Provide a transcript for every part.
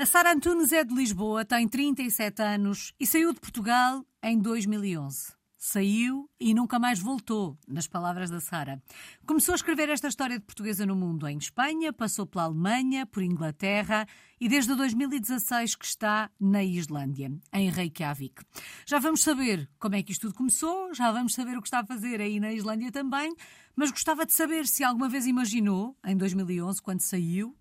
A Sara Antunes é de Lisboa, tem 37 anos e saiu de Portugal em 2011. Saiu e nunca mais voltou, nas palavras da Sara. Começou a escrever esta história de portuguesa no mundo em Espanha, passou pela Alemanha, por Inglaterra e desde 2016 que está na Islândia, em Reykjavik. Já vamos saber como é que isto tudo começou, já vamos saber o que está a fazer aí na Islândia também, mas gostava de saber se alguma vez imaginou, em 2011, quando saiu,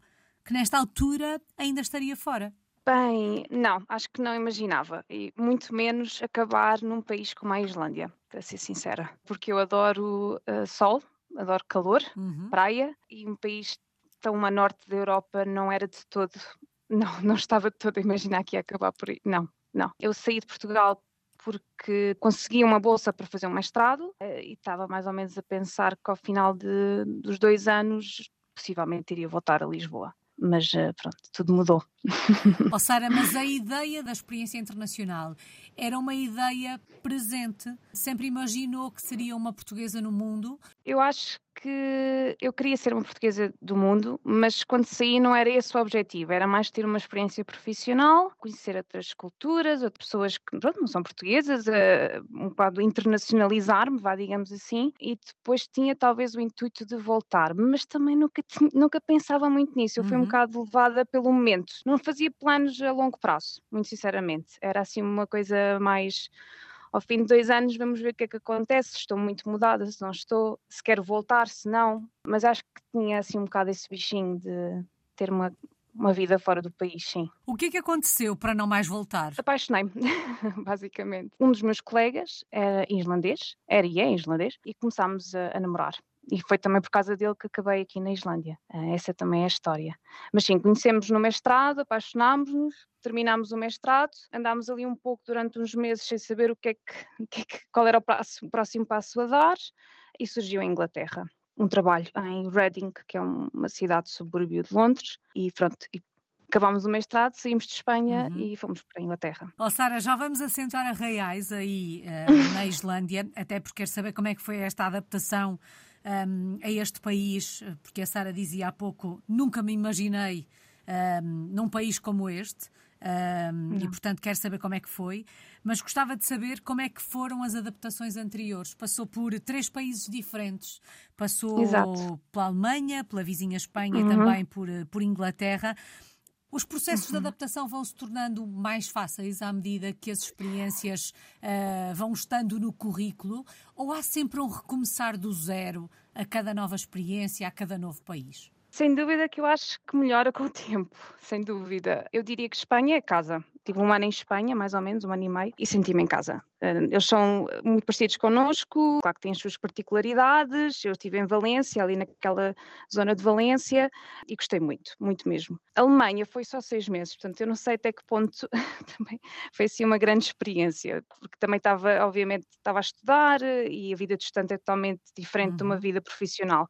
que nesta altura ainda estaria fora. Bem, não, acho que não imaginava. E muito menos acabar num país como a Islândia, para ser sincera. Porque eu adoro uh, sol, adoro calor, uhum. praia, e um país tão a norte da Europa não era de todo. Não, não estava de todo a imaginar que ia acabar por aí. Não, não. Eu saí de Portugal porque consegui uma bolsa para fazer um mestrado uh, e estava mais ou menos a pensar que ao final de, dos dois anos possivelmente iria voltar a Lisboa mas eh, pronto, tudo mudou. Oh, Sara, mas a ideia da experiência internacional era uma ideia presente? Sempre imaginou que seria uma portuguesa no mundo? Eu acho que eu queria ser uma portuguesa do mundo, mas quando saí não era esse o objetivo, era mais ter uma experiência profissional, conhecer outras culturas, outras pessoas que pronto, não são portuguesas, uh, um bocado internacionalizar-me, vá, digamos assim, e depois tinha talvez o intuito de voltar, mas também nunca, nunca pensava muito nisso, eu fui uhum. um bocado levada pelo momento, não fazia planos a longo prazo, muito sinceramente, era assim uma coisa mais ao fim de dois anos vamos ver o que é que acontece, se estou muito mudada, se não estou, se quero voltar, se não, mas acho que tinha assim um bocado esse bichinho de ter uma, uma vida fora do país, sim. O que é que aconteceu para não mais voltar? Apaixonei-me, basicamente. Um dos meus colegas era islandês, era e é islandês, e começámos a, a namorar e foi também por causa dele que acabei aqui na Islândia. Uh, essa também é a história. Mas sim, conhecemos no mestrado, apaixonámos-nos, terminámos o mestrado, andámos ali um pouco durante uns meses sem saber o que é que, que, é que qual era o, o próximo passo a dar e surgiu em Inglaterra um trabalho em Reading, que é uma cidade subúrbio de Londres, e pronto, e acabámos o mestrado, saímos de Espanha uhum. e fomos para a Inglaterra. Oh, Sara, já vamos assentar a reais aí uh, na Islândia, até porque quero saber como é que foi esta adaptação um, a este país, porque a Sara dizia há pouco, nunca me imaginei um, num país como este. Um, e portanto quero saber como é que foi, mas gostava de saber como é que foram as adaptações anteriores. Passou por três países diferentes, passou Exato. pela Alemanha, pela vizinha Espanha uhum. e também por, por Inglaterra. Os processos uhum. de adaptação vão se tornando mais fáceis à medida que as experiências uh, vão estando no currículo? Ou há sempre um recomeçar do zero a cada nova experiência, a cada novo país? Sem dúvida que eu acho que melhora com o tempo, sem dúvida. Eu diria que Espanha é casa. Tive um ano em Espanha, mais ou menos, um ano e meio, e senti-me em casa. Eh, eles são muito parecidos connosco, claro que têm as suas particularidades. Eu estive em Valência, ali naquela zona de Valência, e gostei muito, muito mesmo. A Alemanha foi só seis meses, portanto, eu não sei até que ponto também foi assim uma grande experiência, porque também estava, obviamente, estava a estudar e a vida distante é totalmente diferente uhum. de uma uhum. vida profissional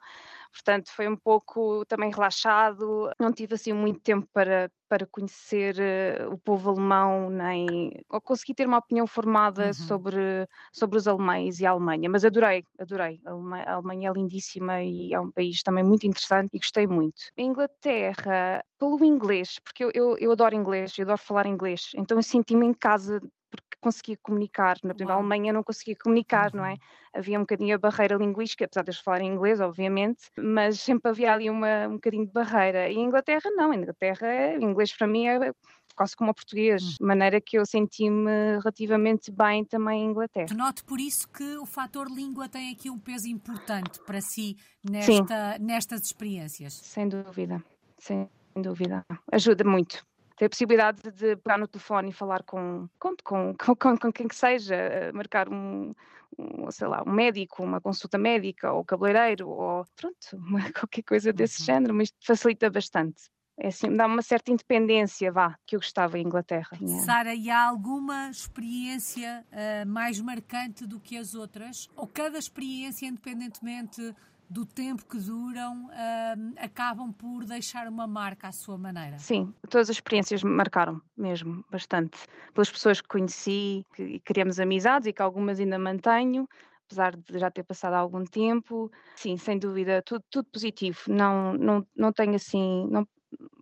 portanto foi um pouco também relaxado, não tive assim muito tempo para, para conhecer uh, o povo alemão, nem ou consegui ter uma opinião formada uhum. sobre, sobre os alemães e a Alemanha, mas adorei, adorei. A Alemanha, a Alemanha é lindíssima e é um país também muito interessante e gostei muito. A Inglaterra, pelo inglês, porque eu, eu, eu adoro inglês, eu adoro falar inglês, então eu senti-me em casa porque conseguia comunicar. Na exemplo, Alemanha não conseguia comunicar, uhum. não é? Uhum. Havia um bocadinho a barreira linguística, apesar de eles falarem inglês, obviamente, mas sempre havia ali uma, um bocadinho de barreira. E em Inglaterra, não. Em Inglaterra, inglês para mim é quase como o português, uhum. de maneira que eu senti-me relativamente bem também em Inglaterra. Noto por isso que o fator língua tem aqui um peso importante para si nesta, nestas experiências. Sem dúvida, sem dúvida. Ajuda muito ter a possibilidade de pegar no telefone e falar com, com, com, com, com quem que seja, eh, marcar um, um, sei lá, um médico, uma consulta médica, ou cabeleireiro, ou pronto, uma, qualquer coisa desse uhum. género, mas isto facilita bastante. É assim, dá uma certa independência, vá, que eu gostava em Inglaterra. Sara, e há alguma experiência uh, mais marcante do que as outras? Ou cada experiência, independentemente do tempo que duram, uh, acabam por deixar uma marca à sua maneira. Sim, todas as experiências marcaram mesmo bastante. Pelas pessoas que conheci, que criamos amizades e que algumas ainda mantenho, apesar de já ter passado algum tempo. Sim, sem dúvida, tudo, tudo positivo. Não, não, não tenho assim não,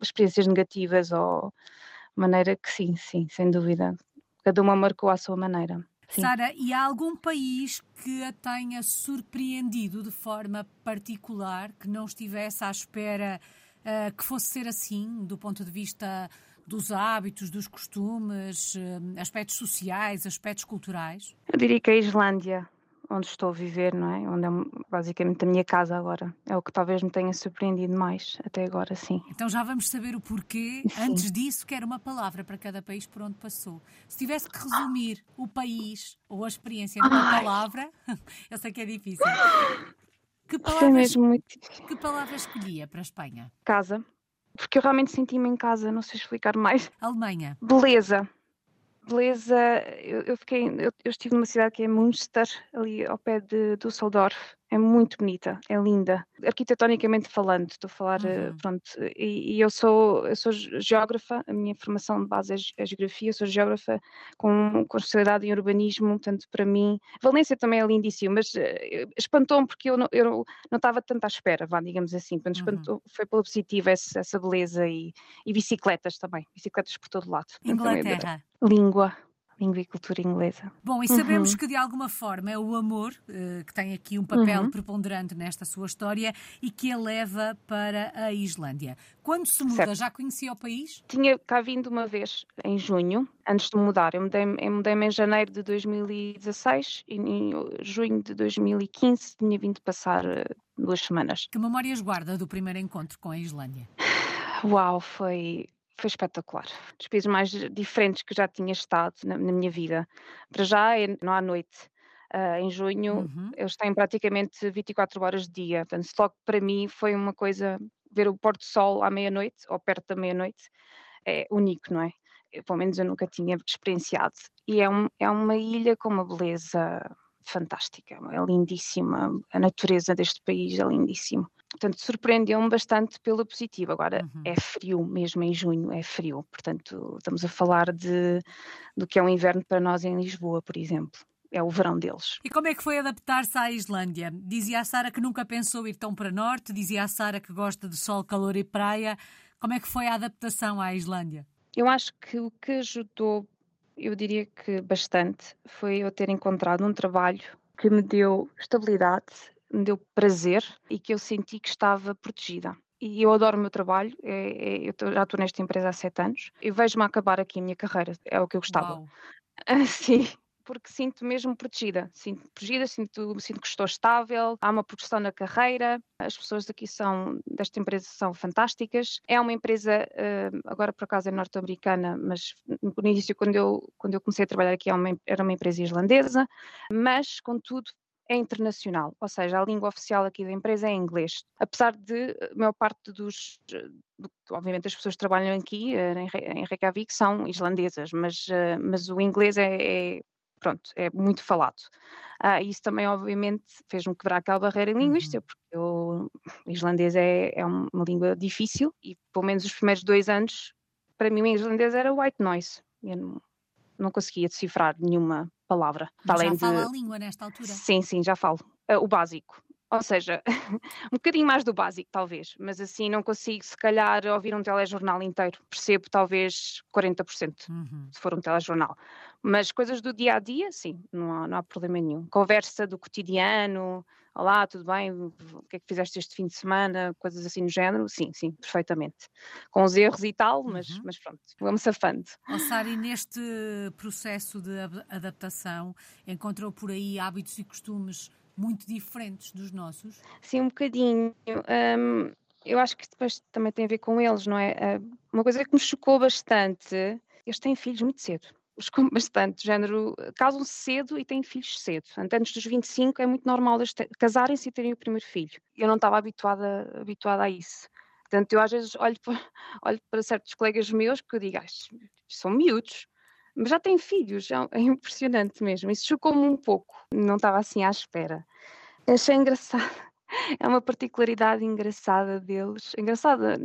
experiências negativas ou maneira que sim, sim, sem dúvida. Cada uma marcou à sua maneira. Sara, e há algum país que a tenha surpreendido de forma particular, que não estivesse à espera uh, que fosse ser assim, do ponto de vista dos hábitos, dos costumes, uh, aspectos sociais, aspectos culturais? Eu diria que a Islândia onde estou a viver, não é? Onde é basicamente a minha casa agora. É o que talvez me tenha surpreendido mais até agora, sim. Então já vamos saber o porquê. Sim. Antes disso, quero uma palavra para cada país por onde passou. Se tivesse que resumir o país ou a experiência numa Ai. palavra, eu sei que é difícil. Que palavra, mesmo muito que palavra escolhia para a Espanha? Casa. Porque eu realmente senti-me em casa, não sei explicar mais. Alemanha. Beleza beleza, eu, eu fiquei, eu, eu, estive numa cidade que é Münster, ali ao pé de Düsseldorf, é muito bonita, é linda. Arquitetonicamente falando, estou a falar, eh, uhum. pronto, e, e, eu sou eu sou geógrafa, a minha formação de base é, é geografia, eu sou geógrafa com, com especialidade em urbanismo, portanto, para mim, Valência também é lindíssimo, mas uh, espantou-me porque eu não, eu não estava tanto à espera, vá, digamos assim, portanto, uhum. espantou, foi pela positiva essa, essa beleza e, e, bicicletas também, bicicletas por todo lado. Inglaterra. língua, língua e cultura inglesa. Bom, e sabemos uhum. que de alguma forma é o amor uh, que tem aqui um papel uhum. preponderante nesta sua história e que a leva para a Islândia. Quando se muda, certo. já conhecia o país? Tinha cá vindo uma vez em junho, antes de mudar. Eu mudei-me mudei em janeiro de 2016 e em junho de 2015 tinha vindo passar uh, duas semanas. Que memórias guarda do primeiro encontro com a Islândia? Uau, foi foi espetacular. Dos países mais diferentes que já tinha estado na, na minha vida. Para já é não há noite. Uh, em junho uhum. eles têm praticamente 24 horas de dia. Portanto, que para mim foi uma coisa ver o pôr do sol à meia-noite ou perto da meia-noite é único, não é? Eu, pelo menos eu nunca tinha experienciado. E é, um, é uma ilha com uma beleza fantástica, é lindíssima. A natureza deste país é lindíssimo. Portanto, surpreendeu-me bastante pela positiva. Agora, uhum. é frio, mesmo em junho, é frio. Portanto, estamos a falar de, do que é um inverno para nós em Lisboa, por exemplo. É o verão deles. E como é que foi adaptar-se à Islândia? Dizia a Sara que nunca pensou ir tão para norte, dizia a Sara que gosta de sol, calor e praia. Como é que foi a adaptação à Islândia? Eu acho que o que ajudou, eu diria que bastante, foi eu ter encontrado um trabalho que me deu estabilidade me deu prazer e que eu senti que estava protegida. E eu adoro o meu trabalho, é, é, eu já estou nesta empresa há sete anos. Eu vejo-me acabar aqui a minha carreira, é o que eu gostava. Ah, sim, porque sinto mesmo protegida. Sinto protegida, sinto, sinto que estou estável, há uma progressão na carreira, as pessoas aqui são, desta empresa são fantásticas. É uma empresa, ah, agora por acaso é norte-americana, mas no início, quando eu, quando eu comecei a trabalhar aqui, era uma empresa irlandesa, mas, contudo, é internacional, ou seja, a língua oficial aqui da empresa é inglês. Apesar de a maior parte dos, obviamente as pessoas que trabalham aqui eh, em Reykjavik são islandesas, mas, eh, mas o inglês é, é pronto, é muito falado. Ah, isso também, obviamente, fez-me quebrar aquela barreira linguística, uhum. porque o islandês é, é uma língua difícil e, pelo menos, os primeiros dois anos, para mim, o islandês era white noise. Eu não, não conseguia decifrar nenhuma palavra. Mas já fala de... a língua nesta altura? Sim, sim, já falo. Uh, o básico. Ou seja, um bocadinho mais do básico, talvez, mas assim não consigo, se calhar, ouvir um telejornal inteiro. Percebo talvez 40%, uhum. se for um telejornal. Mas coisas do dia a dia, sim, não há, não há problema nenhum. Conversa do cotidiano, olá, tudo bem? O que é que fizeste este fim de semana? Coisas assim no género, sim, sim, perfeitamente. Com os erros e tal, mas, uhum. mas pronto, vamos safando. Oh, Sari, neste processo de adaptação, encontrou por aí hábitos e costumes muito diferentes dos nossos? Sim, um bocadinho. Um, eu acho que depois também tem a ver com eles, não é? Uma coisa que me chocou bastante, eles têm filhos muito cedo chocou bastante, género, casam-se cedo e têm filhos cedo. Antes dos 25 é muito normal eles casarem-se e terem o primeiro filho. Eu não estava habituada, habituada a isso. Portanto, eu às vezes olho para, olho para certos colegas meus que eu digo, ah, são miúdos, mas já têm filhos, é, é impressionante mesmo. Isso chocou-me um pouco, não estava assim à espera. Achei engraçado é uma particularidade engraçada deles, engraçada,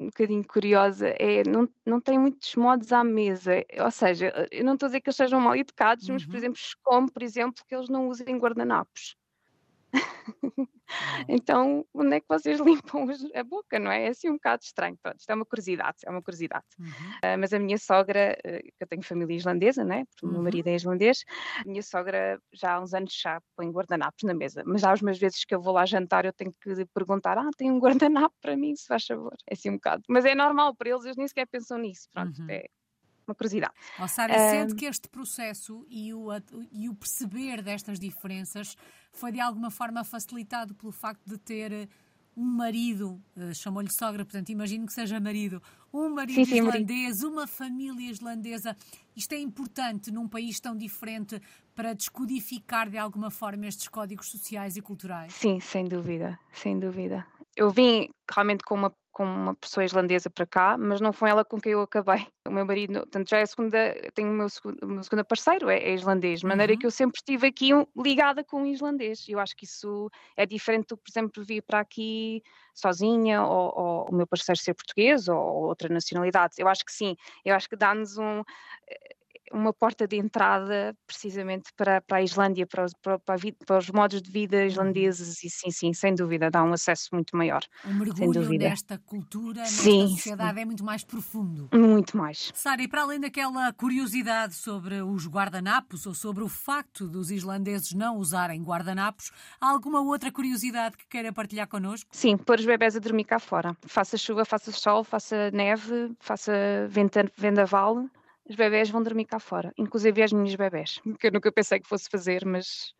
um bocadinho curiosa, é não, não tem muitos modos à mesa, ou seja, eu não estou a dizer que eles sejam mal educados, uhum. mas por uhum. exemplo, como por exemplo que eles não usem guardanapos. Então, onde é que vocês limpam a boca, não é? É assim um bocado estranho. Pronto, isto é uma curiosidade, é uma curiosidade. Uhum. Uh, mas a minha sogra, uh, eu tenho família islandesa, né? Porque o meu marido uhum. é islandês, a minha sogra já há uns anos já põe guardanapos na mesa, mas há umas vezes que eu vou lá jantar eu tenho que perguntar, ah, tem um guardanapo para mim, se faz favor. É assim um bocado. Mas é normal para eles, eles nem sequer pensam nisso. Pronto, uhum. é, uma curiosidade. Oh, Sara, uh... sente que este processo e o, e o perceber destas diferenças foi de alguma forma facilitado pelo facto de ter eh, um marido, uh, chamou-lhe sogra, portanto imagino que seja marido, um marido sim, sim, islandês, marido. uma família islandesa. Isto é importante num país tão diferente para descodificar de alguma forma estes códigos sociais e culturais? Sim, sem dúvida, sem dúvida. Eu vim realmente com uma com uma pessoa islandesa para cá, mas não foi ela com quem eu acabei. O meu marido, portanto, já é a segunda, tenho o meu, segundo, o meu segundo parceiro, é, é islandês, de maneira uhum. que eu sempre estive aqui ligada com um islandês. Eu acho que isso é diferente do, por exemplo, vir para aqui sozinha, ou, ou o meu parceiro ser português, ou, ou outra nacionalidade. Eu acho que sim, eu acho que dá-nos um uma porta de entrada precisamente para, para a Islândia, para os, para, para os, modos de vida uhum. islandeses e sim, sim, sem dúvida, dá um acesso muito maior. O mergulho nesta cultura, nesta sim, sociedade sim. é muito mais profundo. Muito mais. Sara, e para além daquela curiosidade sobre os guardanapos ou sobre o facto dos islandeses não usarem guardanapos, há alguma outra curiosidade que queira partilhar connosco? Sim, pôr os bebés a dormir cá fora. Faça chuva, faça sol, faça neve, faça vendaval, os bebés vão dormir cá fora, inclusive as minhas bebés, que eu nunca pensei que fosse fazer, mas,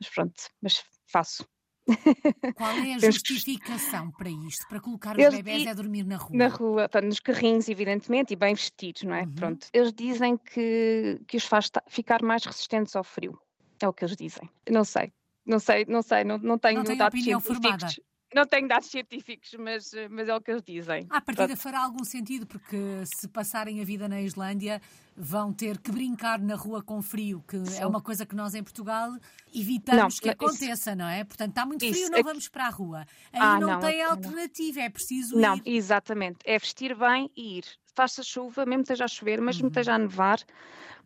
mas pronto, mas faço. Qual é a justificação para isto? Para colocar os eles, bebés a dormir na rua? Na rua, nos carrinhos, evidentemente, e bem vestidos, não é? Uhum. Pronto. Eles dizem que, que os faz ficar mais resistentes ao frio. É o que eles dizem. Não sei. Não sei, não sei, não, não tenho não dados opinião formada. Não tenho dados científicos, mas, mas é o que eles dizem. À partida fará algum sentido, porque se passarem a vida na Islândia, vão ter que brincar na rua com frio, que Sim. é uma coisa que nós em Portugal evitamos não, que aconteça, isso... não é? Portanto, está muito frio, isso. não vamos para a rua. Aí ah, não, não, tem alternativa, é preciso não, ir. Não, exatamente. É vestir bem e ir. Faça chuva, mesmo esteja a chover, mesmo uhum. esteja a nevar,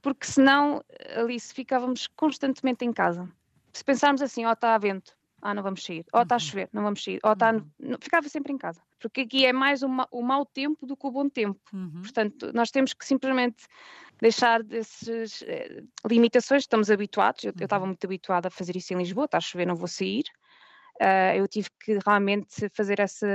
porque senão, Alice, ficávamos constantemente em casa. Se pensarmos assim, ó, oh, está a vento, ah, não vamos sair. Ou está a uhum. chover, não vamos sair. Ou está. Uhum. Ficava sempre em casa. Porque aqui é mais o, ma... o mau tempo do que o bom tempo. Uhum. Portanto, nós temos que simplesmente deixar dessas eh, limitações, estamos habituados. Eu, estava uhum. muito habituada a fazer isso em Lisboa, está a chover, não vou sair. Uh, eu tive que realmente fazer essa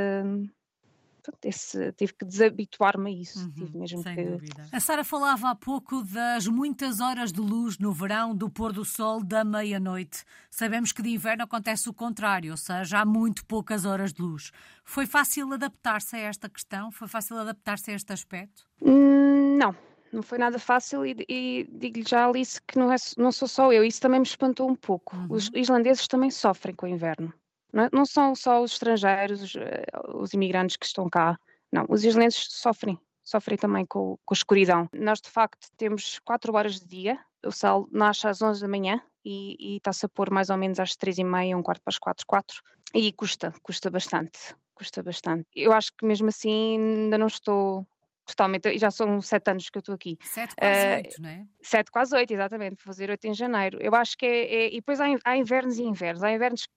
esse, tive que desabituar-me a isso. Uhum, tive mesmo que... dúvida. A Sara falava há pouco das muitas horas de luz no verão, do pôr do sol da meia-noite. Sabemos que de inverno acontece o contrário, ou seja, há muito poucas horas de luz. Foi fácil adaptar-se a esta questão? Foi fácil adaptar-se a este aspecto? Hum, não, não foi nada fácil e, e digo-lhe já, Alice, que não, é, não sou só eu, isso também me espantou um pouco. Uhum. Os islandeses também sofrem com o inverno. Não, é? não são só os estrangeiros, os, eh, os, imigrantes que estão cá. Não, os islenses sofrem, sofrem também com, com a escuridão. Nós, de facto, temos 4 horas de dia, o sol nasce às 11 da manhã e, está-se a pôr mais ou menos às 3 e meia, um quarto para as 4, 4. E custa, custa bastante, custa bastante. Eu acho que mesmo assim ainda não estou totalmente, já são sete anos que eu estou aqui. Sete quase uh, oito, não é? Sete quase oito, exatamente, vou fazer oito em janeiro. Eu acho que é, é, e depois há, há invernos e invernos. Há invernos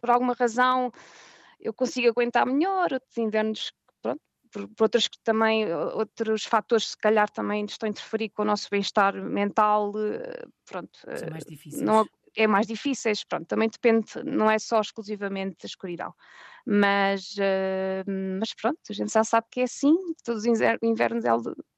por alguma razão eu consigo aguentar melhor, outros invernos, pronto, por, por outros também, outros fatores se calhar também estão a interferir com o nosso bem-estar mental, eh, pronto. São mais eh, difíceis. Não, é mais difíceis, pronto, também depende, não é só exclusivamente da escuridão. Mas, uh, mas pronto, a gente já sabe que é assim, todos os invernos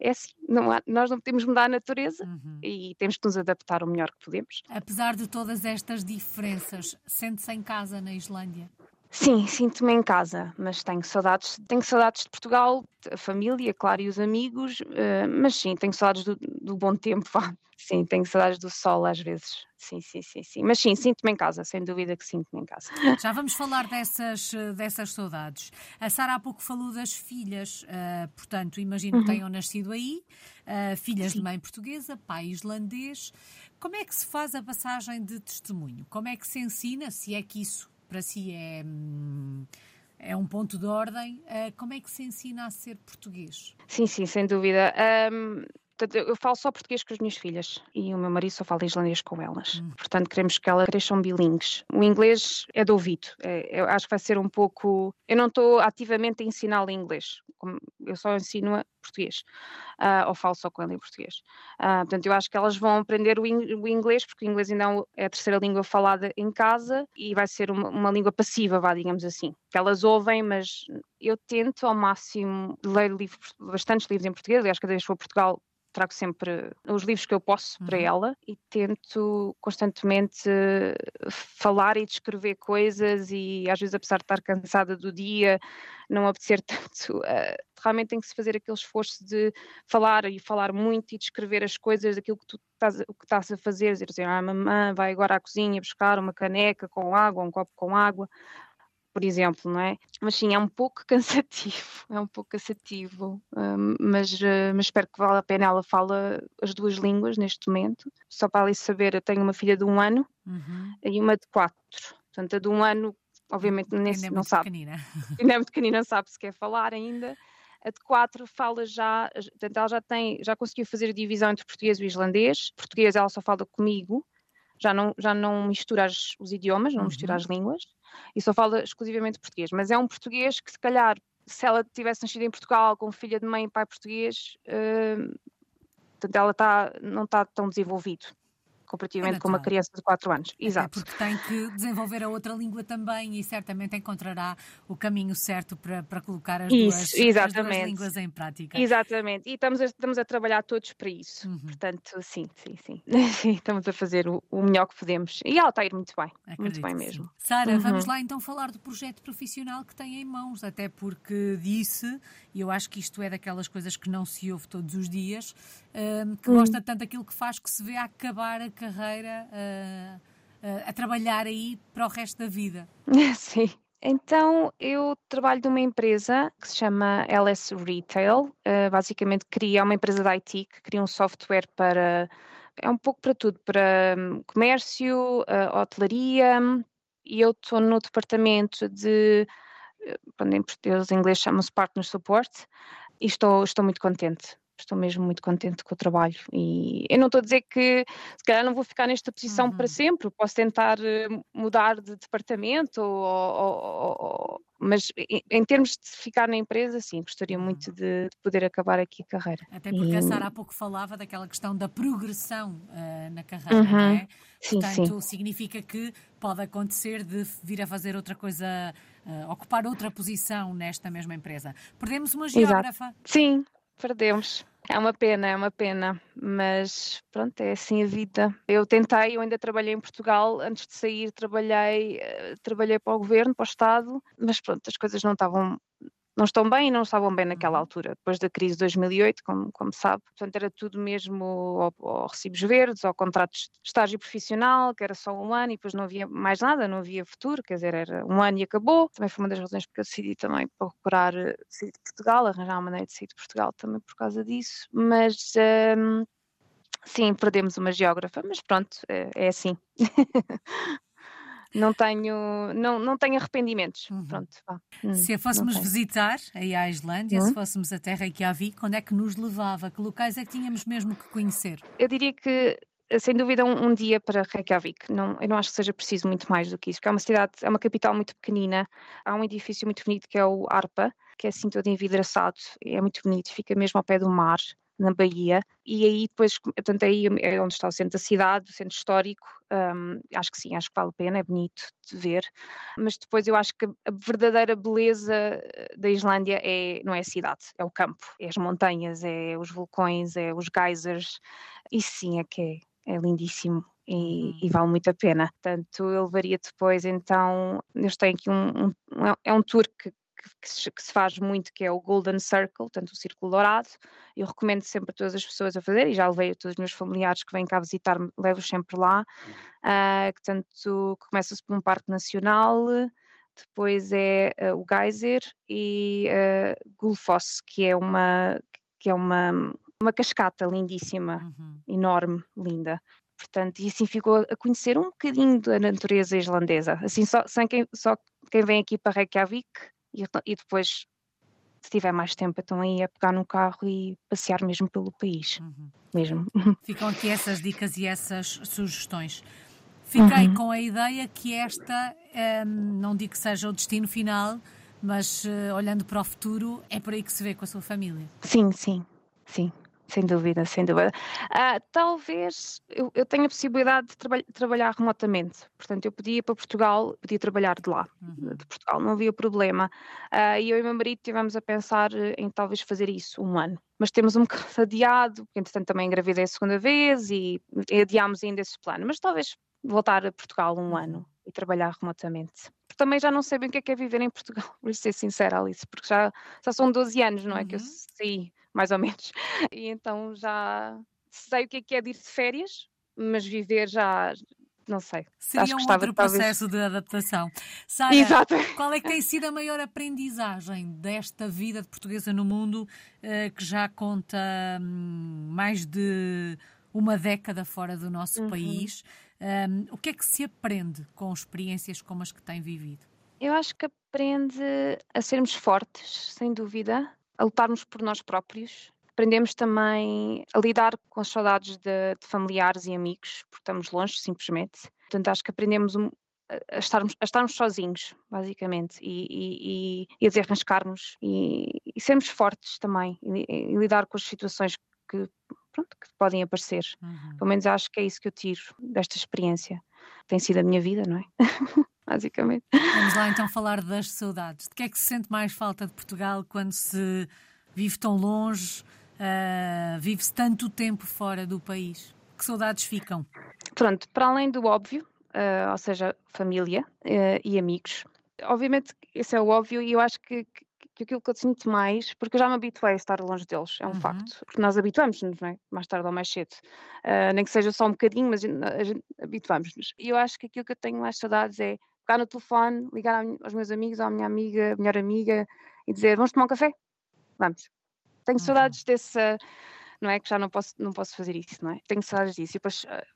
é assim, não há, nós não podemos mudar a natureza uhum. e temos que nos adaptar o melhor que podemos. Apesar de todas estas diferenças, sente-se em casa na Islândia? Sim, sinto-me em casa, mas tenho saudades, tenho saudades de Portugal, a família, claro, e os amigos, uh, mas sim, tenho saudades do, do bom tempo, vá. Sim, tenho saudades do sol às vezes. Sim, sim, sim, sim. Mas sim, sinto-me em casa, sem dúvida que sinto-me em casa. Já vamos falar dessas, dessas saudades. A Sara há pouco falou das filhas, uh, portanto, imagino uhum. que tenham nascido aí, uh, filhas sim. de mãe portuguesa, pai islandês. Como é que se faz a passagem de testemunho? Como é que se ensina, se é que isso para si é. Hum, é um ponto de ordem. Uh, como é que se ensina a ser português? Sim, sim, sem dúvida. Um, Portanto, eu falo só português com as minhas filhas e o meu marido só fala islandês com elas. Hum. Portanto, queremos que elas cresçam bilingues. O inglês é de ouvido. É, eu acho que vai ser um pouco. Eu não estou ativamente a ensiná-la inglês. Eu só ensino português. Uh, ou falo só com ela em português. Uh, portanto, eu acho que elas vão aprender o, in o, inglês, porque o inglês ainda é a terceira língua falada em casa e vai ser uma, uma língua passiva, vá, digamos assim. Que elas ouvem, mas eu tento ao máximo ler livros, bastantes livros em português. Aliás, cada vez que for a Portugal trago sempre os livros que eu posso uhum. para ela e tento constantemente falar e descrever coisas e às vezes apesar de estar cansada do dia, não apetecer tanto, uh, realmente tem que se fazer aquele esforço de falar e falar muito e descrever as coisas, aquilo que tu estás, o que estás a fazer, dizer assim, ah, mamãe vai agora à cozinha buscar uma caneca com água, um copo com água, por exemplo, não é? Mas sim, é um pouco cansativo, é um pouco cansativo, hum, mas, uh, mas espero que vale a pena. Ela fala as duas línguas neste momento. Só para ali saber, eu tenho uma filha de um ano uhum. e uma de quatro. Portanto, a de um ano, obviamente, nem, ainda é não sabe. Pequenina. Ainda é muito pequenina, não sabe se quer falar ainda. A de quatro fala já, portanto, ela já tem, já conseguiu fazer a divisão entre português e islandês. Português ela só fala comigo, já não, já não mistura as, os idiomas, não uhum. mistura as línguas e só fala exclusivamente português, mas é um português que se calhar se ela tivesse nascido em Portugal com filha de mãe e pai português, uh, ela tá, não está tão desenvolvido comparativamente é com uma criança de 4 anos. Exato. porque tem que desenvolver a outra língua também e certamente encontrará o caminho certo para, para colocar as, isso, duas, as duas línguas em prática. Exatamente, e estamos a, estamos a trabalhar todos para isso. Uhum. Portanto, sim, sim, sim. Estamos a fazer o, o, melhor que podemos. E ela está a ir muito bem, Acredito muito bem mesmo. Sara, uhum. vamos lá então falar do projeto profissional que tem em mãos, até porque disse, e eu acho que isto é daquelas coisas que não se ouve todos os dias, uh, que uhum. gosta tanto daquilo que faz que se vê a acabar a carreira uh, uh, a trabalhar aí para o resto da vida? Sim. Então, eu trabalho numa empresa que se chama LS Retail. Uh, basicamente, cria uma empresa de IT que cria um software para. É um pouco para tudo, para um, comércio, uh, hotelaria, e eu estou no departamento de. Quando em português, em inglês chama-se Partner Support, e estou, estou muito contente estou mesmo muito contente com o trabalho e eu não estou a dizer que se calhar não vou ficar nesta posição uhum. para sempre, posso tentar eh, mudar de departamento, ou, ou, ou, mas em, termos de ficar na empresa, sim, gostaria uhum. muito de, de, poder acabar aqui a carreira. Até porque e... a Sara há pouco falava daquela questão da progressão uh, na carreira, uhum. não é? Sim, Portanto, sim. significa que pode acontecer de vir a fazer outra coisa, uh, ocupar outra posição nesta mesma empresa. Perdemos uma geógrafa. Exato. Sim, perdemos. É uma pena, é uma pena, mas pronto, é assim a vida. Eu tentei, eu ainda trabalhei em Portugal, antes de sair trabalhei, eh, trabalhei para o governo, para o Estado, mas pronto, as coisas não estavam não estão bem e não estavam bem naquela uhum. altura, depois da crise de 2008, como, como sabe. Portanto, era tudo mesmo ou, recibos verdes, ou contratos de estágio profissional, que era só um ano e depois não havia mais nada, não havia futuro, quer dizer, era um ano e acabou. Também foi uma das razões porque eu decidi também procurar eh, sair de Portugal, arranjar uma maneira de sair de Portugal também por causa disso, mas... Um, sim, perdemos uma geógrafa, mas pronto, é, é assim. não tenho, não, não tenho arrependimentos. Uhum. Pronto, hum, se a fôssemos visitar aí à Islândia, uhum. se fôssemos até Reykjavik, onde é que nos levava? Que locais é que tínhamos mesmo que conhecer? Eu diria que sem dúvida um, um, dia para Reykjavik. Não, eu não acho que seja preciso muito mais do que isso, porque é uma cidade, é uma capital muito pequenina. Há um edifício muito bonito que é o Arpa, que é assim todo envidraçado, é muito bonito, fica mesmo ao pé do mar na Bahia, e aí depois, portanto, aí é onde está o centro da cidade, o centro histórico, um, acho que sim, acho que vale a pena, é bonito de ver, mas depois eu acho que a verdadeira beleza eh, da Islândia é, não é a cidade, é o campo, é as montanhas, é os vulcões, é os geysers, e sim, é que é, é lindíssimo. E, uhum. e, vale muito a pena. Portanto, eu levaria depois, então, eu tenho aqui um, um é um tour que, que se, que se, faz muito, que é o Golden Circle, portanto o Círculo Dourado. Eu recomendo sempre a todas as pessoas a fazer, e já levei a todos os meus familiares que vêm cá visitar-me, levo-os sempre lá. Uh, portanto, começa-se por um parque nacional, depois é uh, o Geyser e uh, Gulfoss, que é uma que é uma, uma cascata lindíssima, uhum. enorme, linda. Portanto, e assim ficou a conhecer um bocadinho da natureza islandesa. Assim, só, sem quem, só quem vem aqui para Reykjavik e, e depois se tiver mais tempo, então aí é pegar no carro e passear mesmo pelo país. Uhum. Mesmo. Ficam aqui essas dicas e essas sugestões. Fiquei uhum. com a ideia que esta, um, não digo que seja o destino final, mas uh, olhando para o futuro, é por aí que se vê com a sua família. Sim, sim, sim. Sem dúvida, sem dúvida. Uh, talvez eu, eu, tenha a possibilidade de traba trabalhar remotamente. Portanto, eu podia ir para Portugal, podia trabalhar de lá, uhum. de Portugal, não havia problema. Uh, e eu e meu marido tivemos a pensar em talvez fazer isso um ano. Mas temos um bocado adiado, porque entretanto também engravidei a segunda vez e adiámos ainda esse plano. Mas talvez voltar a Portugal um ano uhum. e trabalhar remotamente. Também já não sei bem o que é, que é viver em Portugal, vou ser sincera, Alice, porque já, já são 12 anos, não é? Uhum. Que eu uhum. saí, mais ou menos. E então já sei o que é que é de ir de férias, mas viver já, não sei. Seria um outro processo talvez... de adaptação. Sara, Exato. qual é que tem sido a maior aprendizagem desta vida de portuguesa no mundo eh, que já conta hum, mais de uma década fora do nosso uhum. país? Um, o que é que se aprende com experiências como as que tem vivido? Eu acho que aprende a sermos fortes, sem dúvida, a lutarmos por nós próprios. Aprendemos também a lidar com as saudades de, de familiares e amigos, porque estamos longe, simplesmente. Portanto, acho que aprendemos um, a estarmos, a estarmos sozinhos, basicamente, e, e, e a desenrascarmos e, e, sermos fortes também, e, e, lidar com as situações que pronto, que podem aparecer. Uhum. Pelo menos acho que é isso que eu tiro desta experiência. Tem sido a minha vida, não é? Basicamente. Vamos lá então falar das saudades. De que é que se sente mais falta de Portugal quando se vive tão longe, uh, vive-se tanto tempo fora do país? Que saudades ficam? Pronto, para além do óbvio, uh, ou seja, família uh, e amigos, obviamente esse é o óbvio e eu acho que, que aquilo que eu sinto mais, porque eu já me habituei a estar longe deles, é um uhum. facto, porque nós habituamos-nos, não é? Mais tarde ou mais cedo, uh, nem que seja só um bocadinho, mas a gente habituamos-nos. E eu acho que aquilo que eu tenho mais saudades é pegar no telefone, ligar aos meus amigos, à minha amiga, melhor amiga, e dizer, vamos tomar um café? Vamos. Tenho uhum. saudades desse, não é? Que já não posso, não posso fazer isso, não é? Tenho saudades disso. E depois uh,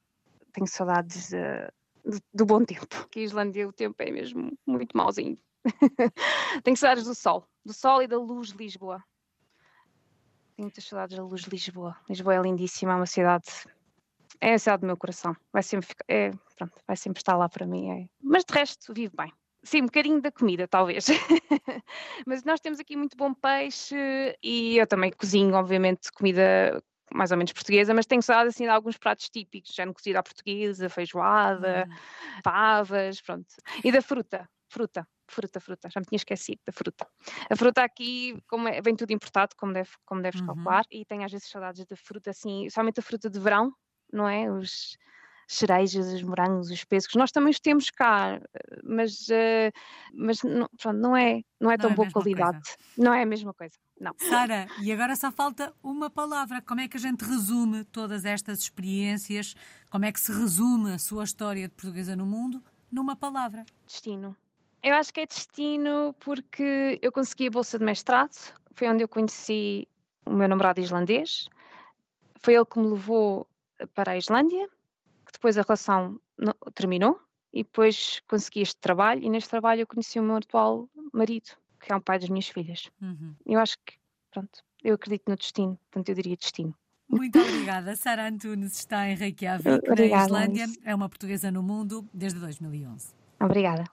tenho saudades uh, do, do, bom tempo. Que a Islândia o tempo é mesmo muito mauzinho. Tenho saudades do sol, do sol e da luz de Lisboa. Tenho muitas saudades da luz de Lisboa. Lisboa é lindíssima, é uma cidade. É a cidade do meu coração. Vai sempre, ficar, é, pronto, vai sempre estar lá para mim. É. Mas de resto, vivo bem. Sim, um bocadinho da comida, talvez. mas nós temos aqui muito bom peixe e eu também cozinho, obviamente, comida mais ou menos portuguesa, mas tenho saudade assim de alguns pratos típicos, já no cozido à portuguesa, feijoada, hum. pavas, pronto. E da fruta, fruta fruta, fruta, já me tinha esquecido da fruta. A fruta aqui como é, vem tudo importado, como, deve, como deves uhum. calcular, e tenho às vezes saudades da fruta assim, somente a fruta de verão, não é? Os cerejas, os morangos, os pêssegos, nós também os temos cá, mas, uh, mas não, pronto, não é, não é tão não é boa qualidade. Coisa. Não é a mesma coisa, não. Sara, e agora só falta uma palavra. Como é que a gente resume todas estas experiências? Como é que se resume a sua história de portuguesa no mundo numa palavra? Destino. Eu acho que é destino porque eu consegui a bolsa de mestrado, foi onde eu conheci o meu namorado islandês, foi ele que me levou para a Islândia, que depois a relação terminou e depois consegui este trabalho e neste trabalho eu conheci o meu atual marido, que é um pai das minhas filhas. Uhum. Eu acho que, pronto, eu acredito no destino, portanto eu diria destino. Muito obrigada. Sara Antunes está em Reykjavik, na Islândia. É uma portuguesa no mundo desde 2011. Obrigada.